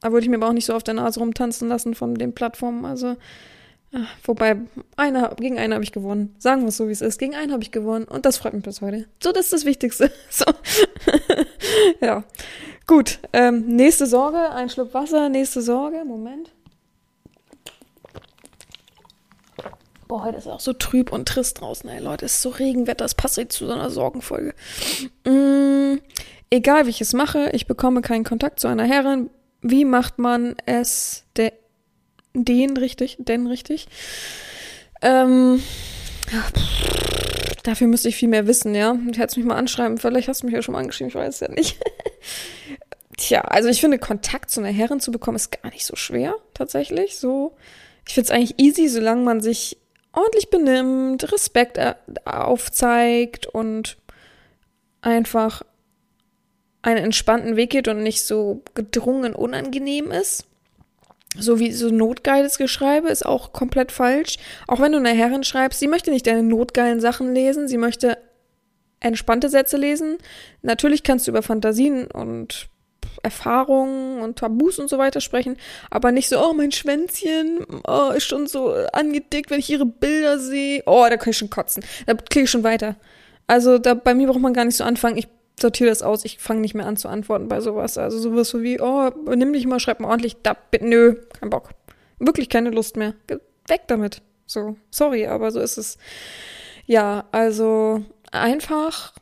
Da würde ich mir aber auch nicht so auf der Nase rumtanzen lassen von den Plattformen. Also wobei, einer, gegen einen habe ich gewonnen. Sagen wir es so, wie es ist. Gegen einen habe ich gewonnen und das freut mich bis heute. So, das ist das Wichtigste. So. ja. Gut. Ähm, nächste Sorge, ein Schluck Wasser, nächste Sorge. Moment. Boah, heute ist auch so trüb und trist draußen, ey Leute. Es ist so Regenwetter, das passt nicht zu so einer Sorgenfolge. Mm, egal wie ich es mache, ich bekomme keinen Kontakt zu einer Herrin. Wie macht man es der den richtig, den richtig. Ähm, dafür müsste ich viel mehr wissen, ja. Du hättest mich mal anschreiben, vielleicht hast du mich ja schon mal angeschrieben, ich weiß es ja nicht. Tja, also ich finde, Kontakt zu einer Herrin zu bekommen, ist gar nicht so schwer, tatsächlich. So, ich finde es eigentlich easy, solange man sich ordentlich benimmt, Respekt aufzeigt und einfach einen entspannten Weg geht und nicht so gedrungen unangenehm ist so wie so notgeiles Geschreibe ist auch komplett falsch. Auch wenn du eine Herrin schreibst, sie möchte nicht deine notgeilen Sachen lesen, sie möchte entspannte Sätze lesen. Natürlich kannst du über Fantasien und Erfahrungen und Tabus und so weiter sprechen, aber nicht so, oh, mein Schwänzchen oh, ist schon so angedickt, wenn ich ihre Bilder sehe. Oh, da kann ich schon kotzen. Da klicke ich schon weiter. Also da, bei mir braucht man gar nicht so anfangen. Ich sortiere das aus, ich fange nicht mehr an zu antworten bei sowas. Also sowas so wie, oh, nimm dich mal, schreib mal ordentlich, da, nö, kein Bock. Wirklich keine Lust mehr. Weg damit. So, sorry, aber so ist es. Ja, also einfach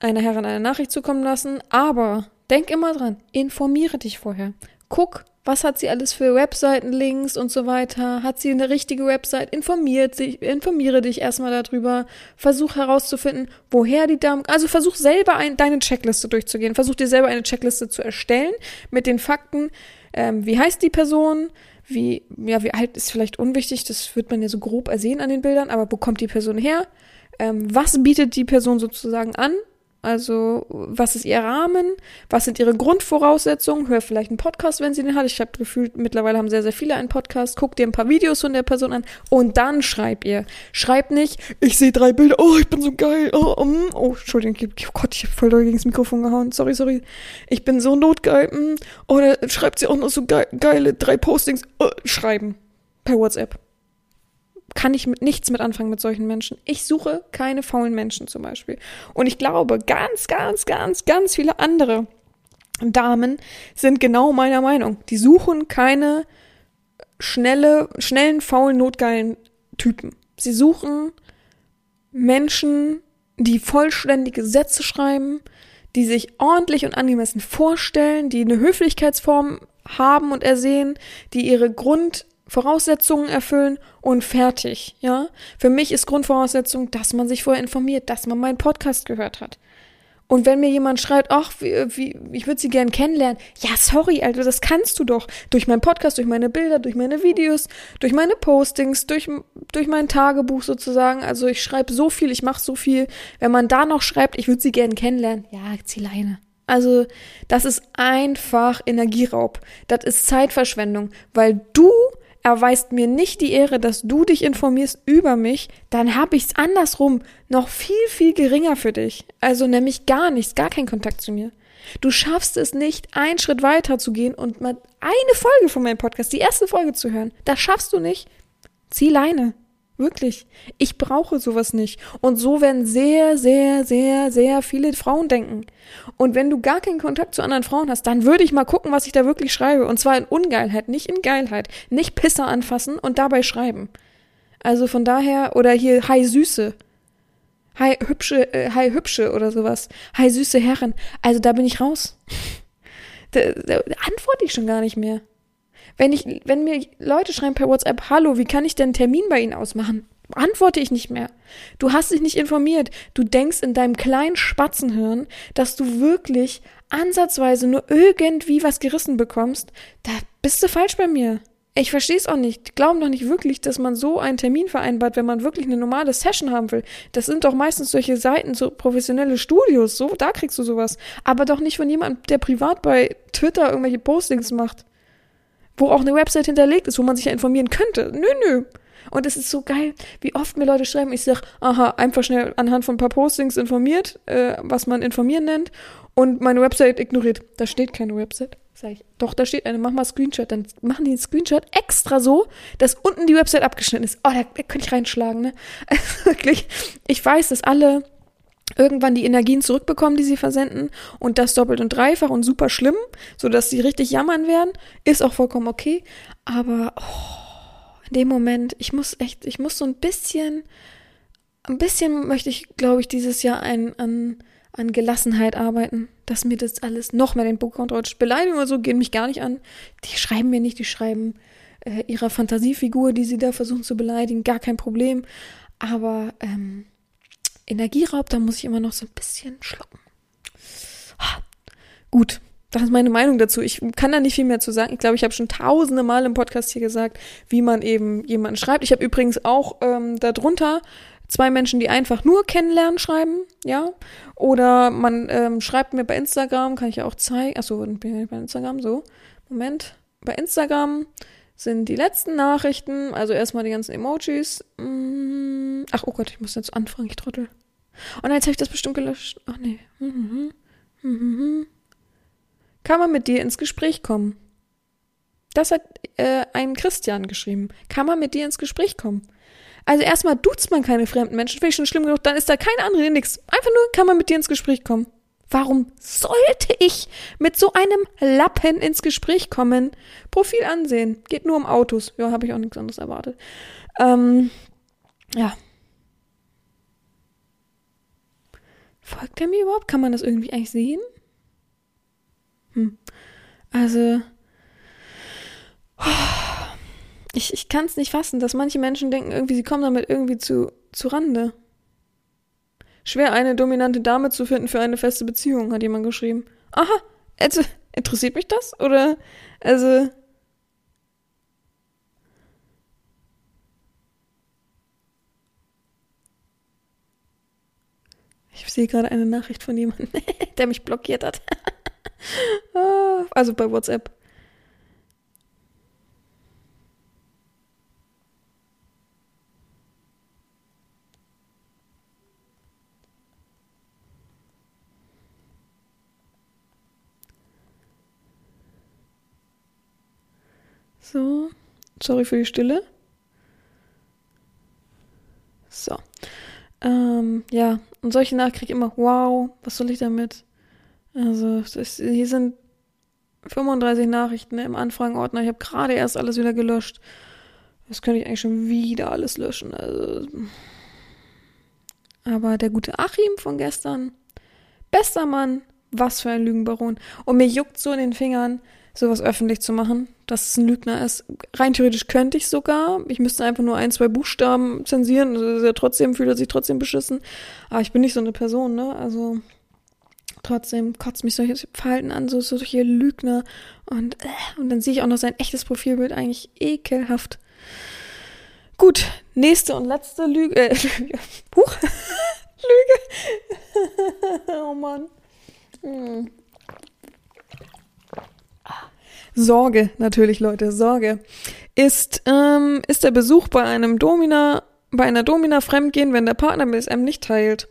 einer Herrin eine Nachricht zukommen lassen, aber denk immer dran, informiere dich vorher. Guck, was hat sie alles für Webseitenlinks und so weiter? Hat sie eine richtige Website? Informiert sich, informiere dich erstmal darüber. Versuch herauszufinden, woher die Damen, also versuch selber ein, deine Checkliste durchzugehen. Versuch dir selber eine Checkliste zu erstellen mit den Fakten. Ähm, wie heißt die Person? Wie, ja, wie alt ist vielleicht unwichtig? Das wird man ja so grob ersehen an den Bildern, aber wo kommt die Person her? Ähm, was bietet die Person sozusagen an? Also, was ist ihr Rahmen? Was sind ihre Grundvoraussetzungen? Hör vielleicht einen Podcast, wenn sie den hat. Ich habe gefühlt, mittlerweile haben sehr, sehr viele einen Podcast. Guck dir ein paar Videos von der Person an und dann schreib ihr. Schreib nicht, ich sehe drei Bilder, oh, ich bin so geil. Oh, um, oh Entschuldigung, oh Gott, ich habe voll doll gegen das Mikrofon gehauen. Sorry, sorry. Ich bin so notgeil. Mm. Oder schreibt sie auch noch so ge geile drei Postings. Oh, schreiben. Per WhatsApp kann ich mit nichts mit anfangen mit solchen Menschen. Ich suche keine faulen Menschen zum Beispiel. Und ich glaube, ganz, ganz, ganz, ganz viele andere Damen sind genau meiner Meinung. Die suchen keine schnelle, schnellen, faulen, notgeilen Typen. Sie suchen Menschen, die vollständige Sätze schreiben, die sich ordentlich und angemessen vorstellen, die eine Höflichkeitsform haben und ersehen, die ihre Grund Voraussetzungen erfüllen und fertig, ja? Für mich ist Grundvoraussetzung, dass man sich vorher informiert, dass man meinen Podcast gehört hat. Und wenn mir jemand schreibt, ach, wie, wie, ich würde sie gern kennenlernen, ja, sorry, Alter, das kannst du doch. Durch meinen Podcast, durch meine Bilder, durch meine Videos, durch meine Postings, durch, durch mein Tagebuch sozusagen. Also ich schreibe so viel, ich mache so viel. Wenn man da noch schreibt, ich würde sie gern kennenlernen, ja, zieh Leine. Also, das ist einfach Energieraub. Das ist Zeitverschwendung, weil du erweist mir nicht die Ehre, dass du dich informierst über mich, dann habe ich es andersrum noch viel, viel geringer für dich. Also nämlich gar nichts, gar kein Kontakt zu mir. Du schaffst es nicht, einen Schritt weiter zu gehen und mal eine Folge von meinem Podcast, die erste Folge zu hören. Das schaffst du nicht. Zieh Leine. Wirklich. Ich brauche sowas nicht. Und so werden sehr, sehr, sehr, sehr viele Frauen denken. Und wenn du gar keinen Kontakt zu anderen Frauen hast, dann würde ich mal gucken, was ich da wirklich schreibe. Und zwar in Ungeilheit, nicht in Geilheit. Nicht Pisser anfassen und dabei schreiben. Also von daher, oder hier Hi Süße. Hi hübsche, äh, Hi hübsche oder sowas. Hi süße Herren. Also da bin ich raus. da, da antworte ich schon gar nicht mehr. Wenn ich, wenn mir Leute schreiben per WhatsApp, hallo, wie kann ich denn einen Termin bei Ihnen ausmachen? Antworte ich nicht mehr. Du hast dich nicht informiert. Du denkst in deinem kleinen Spatzenhirn, dass du wirklich ansatzweise nur irgendwie was gerissen bekommst. Da bist du falsch bei mir. Ich verstehe es auch nicht. Glauben doch nicht wirklich, dass man so einen Termin vereinbart, wenn man wirklich eine normale Session haben will. Das sind doch meistens solche Seiten, so professionelle Studios, so, da kriegst du sowas. Aber doch nicht von jemandem, der privat bei Twitter irgendwelche Postings macht wo auch eine Website hinterlegt ist, wo man sich ja informieren könnte. Nö, nö. Und es ist so geil, wie oft mir Leute schreiben, ich sag, aha, einfach schnell anhand von ein paar Postings informiert, äh, was man informieren nennt, und meine Website ignoriert. Da steht keine Website. Sag ich, doch, da steht eine, mach mal Screenshot. Dann machen die einen Screenshot extra so, dass unten die Website abgeschnitten ist. Oh, da, da könnte ich reinschlagen, ne? Also wirklich, ich weiß, dass alle irgendwann die Energien zurückbekommen, die sie versenden und das doppelt und dreifach und super schlimm, so dass sie richtig jammern werden, ist auch vollkommen okay, aber oh, in dem Moment, ich muss echt, ich muss so ein bisschen ein bisschen möchte ich, glaube ich, dieses Jahr ein, an, an Gelassenheit arbeiten, dass mir das alles noch mehr den Bock rutscht. Beleidigungen oder so gehen mich gar nicht an. Die schreiben mir nicht, die schreiben äh, ihrer Fantasiefigur, die sie da versuchen zu beleidigen, gar kein Problem. Aber ähm, Energieraub, da muss ich immer noch so ein bisschen schlucken. Gut, das ist meine Meinung dazu. Ich kann da nicht viel mehr zu sagen. Ich glaube, ich habe schon tausende Mal im Podcast hier gesagt, wie man eben jemanden schreibt. Ich habe übrigens auch ähm, darunter zwei Menschen, die einfach nur kennenlernen schreiben, ja. Oder man ähm, schreibt mir bei Instagram, kann ich ja auch zeigen. Achso, bin ich bei Instagram, so. Moment. Bei Instagram sind die letzten Nachrichten, also erstmal die ganzen Emojis. Mm, ach, oh Gott, ich muss jetzt anfangen, ich trottel. Oh jetzt habe ich das bestimmt gelöscht. Ach nee. Kann man mit dir ins Gespräch kommen? Das hat äh, ein Christian geschrieben. Kann man mit dir ins Gespräch kommen? Also erstmal duzt man keine fremden Menschen, finde ich schon schlimm genug, dann ist da keine andere nix. Einfach nur kann man mit dir ins Gespräch kommen. Warum sollte ich mit so einem Lappen ins Gespräch kommen? Profil ansehen. Geht nur um Autos. Ja, habe ich auch nichts anderes erwartet. Ähm, ja, Folgt er mir überhaupt? Kann man das irgendwie eigentlich sehen? Hm. Also, Ich, ich kann es nicht fassen, dass manche Menschen denken, irgendwie, sie kommen damit irgendwie zu, zu Rande. Schwer, eine dominante Dame zu finden für eine feste Beziehung, hat jemand geschrieben. Aha, also, interessiert mich das? Oder, also. Ich sehe gerade eine Nachricht von jemandem, der mich blockiert hat. Ah, also bei WhatsApp. So, sorry für die Stille. So. Ähm, ja, und solche ich immer, wow, was soll ich damit? Also, das, hier sind 35 Nachrichten im Anfragenordner. Ich habe gerade erst alles wieder gelöscht. Das könnte ich eigentlich schon wieder alles löschen. Also. Aber der gute Achim von gestern, bester Mann, was für ein Lügenbaron. Und mir juckt so in den Fingern, sowas öffentlich zu machen, dass es ein Lügner ist. Rein theoretisch könnte ich sogar. Ich müsste einfach nur ein, zwei Buchstaben zensieren. Also er trotzdem fühlt er sich trotzdem beschissen. Aber ich bin nicht so eine Person, ne? Also trotzdem kotzt mich solche Verhalten an, so solche Lügner. Und, äh, und dann sehe ich auch noch sein echtes Profilbild, eigentlich ekelhaft. Gut, nächste und letzte Lüge. Äh, Lüge. Huch. Lüge. oh Mann. Hm. Sorge, natürlich, Leute, Sorge. Ist, ähm, ist der Besuch bei einem Domina, bei einer Domina fremdgehen, wenn der Partner BSM nicht teilt?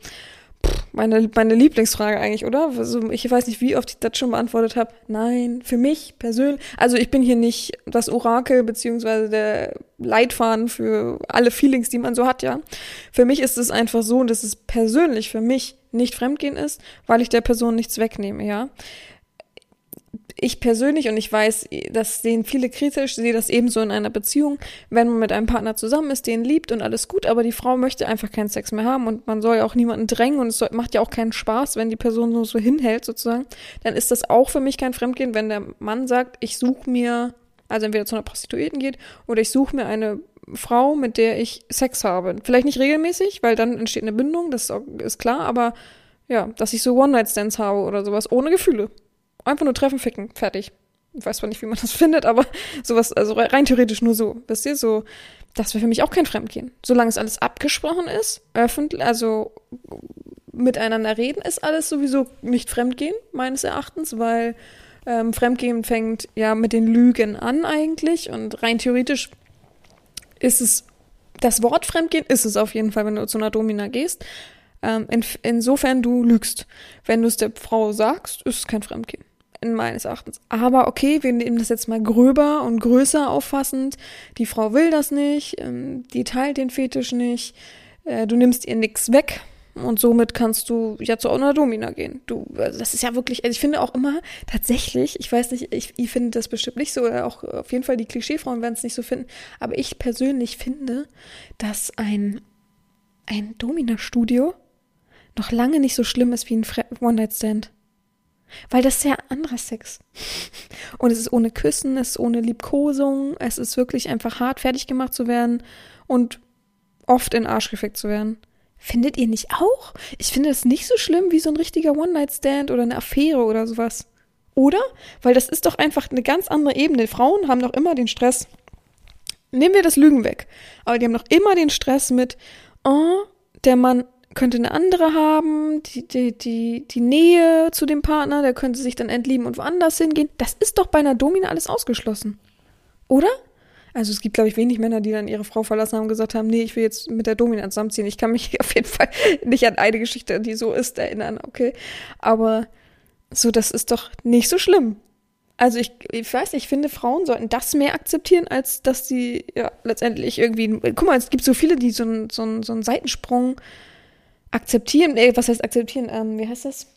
meine, meine Lieblingsfrage eigentlich, oder? Also ich weiß nicht, wie oft ich das schon beantwortet habe. Nein, für mich persönlich. Also ich bin hier nicht das Orakel beziehungsweise der Leitfaden für alle Feelings, die man so hat, ja. Für mich ist es einfach so, dass es persönlich für mich nicht Fremdgehen ist, weil ich der Person nichts wegnehme, ja ich persönlich, und ich weiß, das sehen viele kritisch, sehe das ebenso in einer Beziehung, wenn man mit einem Partner zusammen ist, den liebt und alles gut, aber die Frau möchte einfach keinen Sex mehr haben und man soll ja auch niemanden drängen und es soll, macht ja auch keinen Spaß, wenn die Person nur so hinhält sozusagen, dann ist das auch für mich kein Fremdgehen, wenn der Mann sagt, ich suche mir, also entweder zu einer Prostituierten geht oder ich suche mir eine Frau, mit der ich Sex habe. Vielleicht nicht regelmäßig, weil dann entsteht eine Bindung, das ist klar, aber ja, dass ich so One-Night-Stands habe oder sowas ohne Gefühle. Einfach nur treffen, ficken, fertig. Ich weiß zwar nicht, wie man das findet, aber sowas, also rein theoretisch nur so. Wisst ihr, so, das wäre für mich auch kein Fremdgehen. Solange es alles abgesprochen ist, öffentlich, also miteinander reden, ist alles sowieso nicht Fremdgehen, meines Erachtens, weil ähm, Fremdgehen fängt ja mit den Lügen an eigentlich und rein theoretisch ist es, das Wort Fremdgehen ist es auf jeden Fall, wenn du zu einer Domina gehst. Ähm, in, insofern du lügst. Wenn du es der Frau sagst, ist es kein Fremdgehen in meines Erachtens. Aber okay, wir nehmen das jetzt mal gröber und größer auffassend. Die Frau will das nicht, ähm, die teilt den Fetisch nicht, äh, du nimmst ihr nichts weg. Und somit kannst du ja zu einer Domina gehen. Du, also das ist ja wirklich, also ich finde auch immer tatsächlich, ich weiß nicht, ich, ich finde das bestimmt nicht so, oder auch auf jeden Fall die Klischeefrauen werden es nicht so finden, aber ich persönlich finde, dass ein, ein Domina-Studio noch lange nicht so schlimm ist wie ein One-Night-Stand. Weil das ist ja anderer Sex. Und es ist ohne Küssen, es ist ohne Liebkosung, es ist wirklich einfach hart fertig gemacht zu werden und oft in Arsch gefickt zu werden. Findet ihr nicht auch? Ich finde es nicht so schlimm wie so ein richtiger One-Night-Stand oder eine Affäre oder sowas. Oder? Weil das ist doch einfach eine ganz andere Ebene. Frauen haben doch immer den Stress. Nehmen wir das Lügen weg. Aber die haben noch immer den Stress mit, oh, der Mann könnte eine andere haben, die, die, die, die Nähe zu dem Partner, der könnte sich dann entlieben und woanders hingehen. Das ist doch bei einer Domina alles ausgeschlossen. Oder? Also es gibt, glaube ich, wenig Männer, die dann ihre Frau verlassen haben und gesagt haben, nee, ich will jetzt mit der Domina zusammenziehen. Ich kann mich auf jeden Fall nicht an eine Geschichte, die so ist, erinnern, okay. Aber so, das ist doch nicht so schlimm. Also ich, ich weiß ich finde, Frauen sollten das mehr akzeptieren, als dass sie ja letztendlich irgendwie. Guck mal, es gibt so viele, die so so so einen Seitensprung akzeptieren, äh, was heißt akzeptieren, ähm, wie heißt das?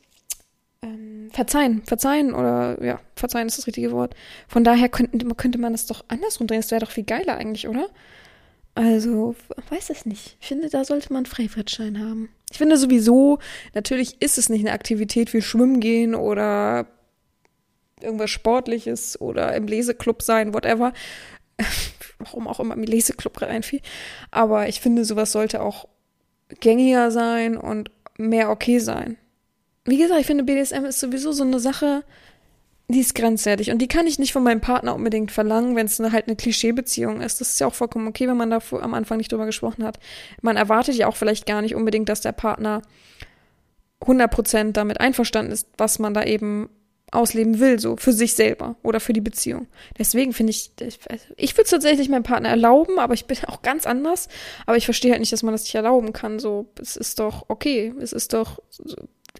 Ähm, verzeihen, verzeihen oder ja, verzeihen ist das richtige Wort. Von daher könnte, könnte man das doch andersrum drehen, das wäre doch viel geiler eigentlich, oder? Also, weiß es nicht. Ich finde, da sollte man Freifahrtschein haben. Ich finde sowieso, natürlich ist es nicht eine Aktivität wie Schwimmen gehen oder irgendwas Sportliches oder im Leseklub sein, whatever. warum auch immer, im Leseclub gerade einfiel. Aber ich finde, sowas sollte auch gängiger sein und mehr okay sein. Wie gesagt, ich finde, BDSM ist sowieso so eine Sache, die ist grenzwertig und die kann ich nicht von meinem Partner unbedingt verlangen, wenn es halt eine Klischeebeziehung ist. Das ist ja auch vollkommen okay, wenn man da am Anfang nicht drüber gesprochen hat. Man erwartet ja auch vielleicht gar nicht unbedingt, dass der Partner 100% damit einverstanden ist, was man da eben ausleben will, so für sich selber oder für die Beziehung. Deswegen finde ich, ich, ich würde es tatsächlich meinem Partner erlauben, aber ich bin auch ganz anders. Aber ich verstehe halt nicht, dass man das nicht erlauben kann. So, es ist doch okay, es ist doch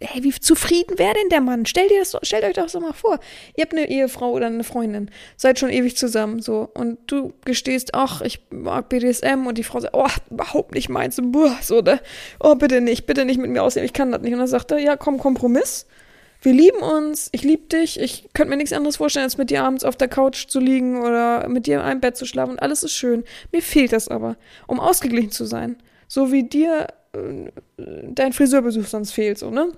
hey, wie zufrieden wäre denn der Mann? Stell dir das, stellt euch doch so mal vor. Ihr habt eine Ehefrau oder eine Freundin, seid schon ewig zusammen, so, und du gestehst, ach, ich mag BDSM, und die Frau sagt, oh, überhaupt nicht meins, boah, so, ne? Oh, bitte nicht, bitte nicht mit mir aussehen, ich kann das nicht. Und dann sagt er, ja, komm, Kompromiss. Wir lieben uns, ich liebe dich, ich könnte mir nichts anderes vorstellen, als mit dir abends auf der Couch zu liegen oder mit dir in einem Bett zu schlafen und alles ist schön. Mir fehlt das aber, um ausgeglichen zu sein. So wie dir äh, dein Friseurbesuch sonst fehlt, so, ne?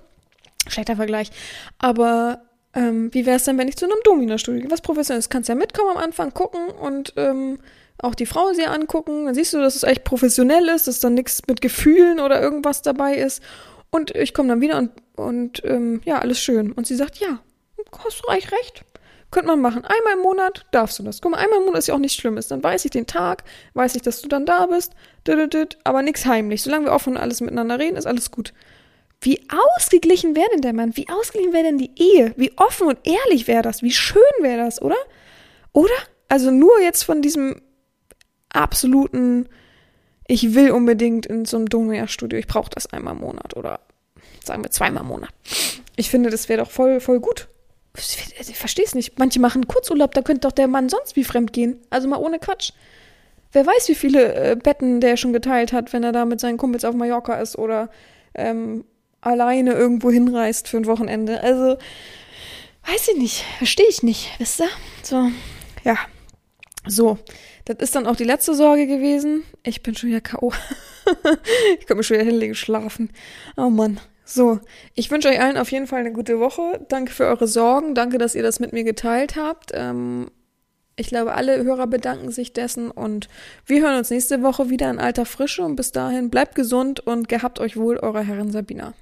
Schlechter Vergleich. Aber ähm, wie wäre es denn, wenn ich zu einem Domina-Studio gehe? Was professionelles? Kannst ja mitkommen am Anfang, gucken und ähm, auch die Frau sie angucken. Dann siehst du, dass es echt professionell ist, dass da nichts mit Gefühlen oder irgendwas dabei ist. Und ich komme dann wieder und, und ähm, ja, alles schön. Und sie sagt, ja, hast du eigentlich recht. Könnte man machen. Einmal im Monat darfst du das. Guck mal, einmal im Monat ist ja auch nichts Schlimmes. Dann weiß ich den Tag, weiß ich, dass du dann da bist, aber nichts heimlich. Solange wir offen und alles miteinander reden, ist alles gut. Wie ausgeglichen wäre denn der Mann? Wie ausgeglichen wäre denn die Ehe? Wie offen und ehrlich wäre das? Wie schön wäre das, oder? Oder? Also nur jetzt von diesem absoluten, ich will unbedingt in so einem Domina-Studio, ich brauche das einmal im Monat oder sagen wir zweimal im Monat. Ich finde, das wäre doch voll, voll gut. Ich verstehe es nicht. Manche machen Kurzurlaub, da könnte doch der Mann sonst wie fremd gehen. Also mal ohne Quatsch. Wer weiß, wie viele äh, Betten der schon geteilt hat, wenn er da mit seinen Kumpels auf Mallorca ist oder ähm, alleine irgendwo hinreist für ein Wochenende. Also, weiß ich nicht, verstehe ich nicht, wisst ihr? So, ja. So, das ist dann auch die letzte Sorge gewesen. Ich bin schon wieder K.O. ich kann mich schon wieder hinlegen, schlafen. Oh Mann. So, ich wünsche euch allen auf jeden Fall eine gute Woche. Danke für eure Sorgen. Danke, dass ihr das mit mir geteilt habt. Ähm, ich glaube, alle Hörer bedanken sich dessen und wir hören uns nächste Woche wieder in alter Frische und bis dahin bleibt gesund und gehabt euch wohl, eure Herrin Sabina.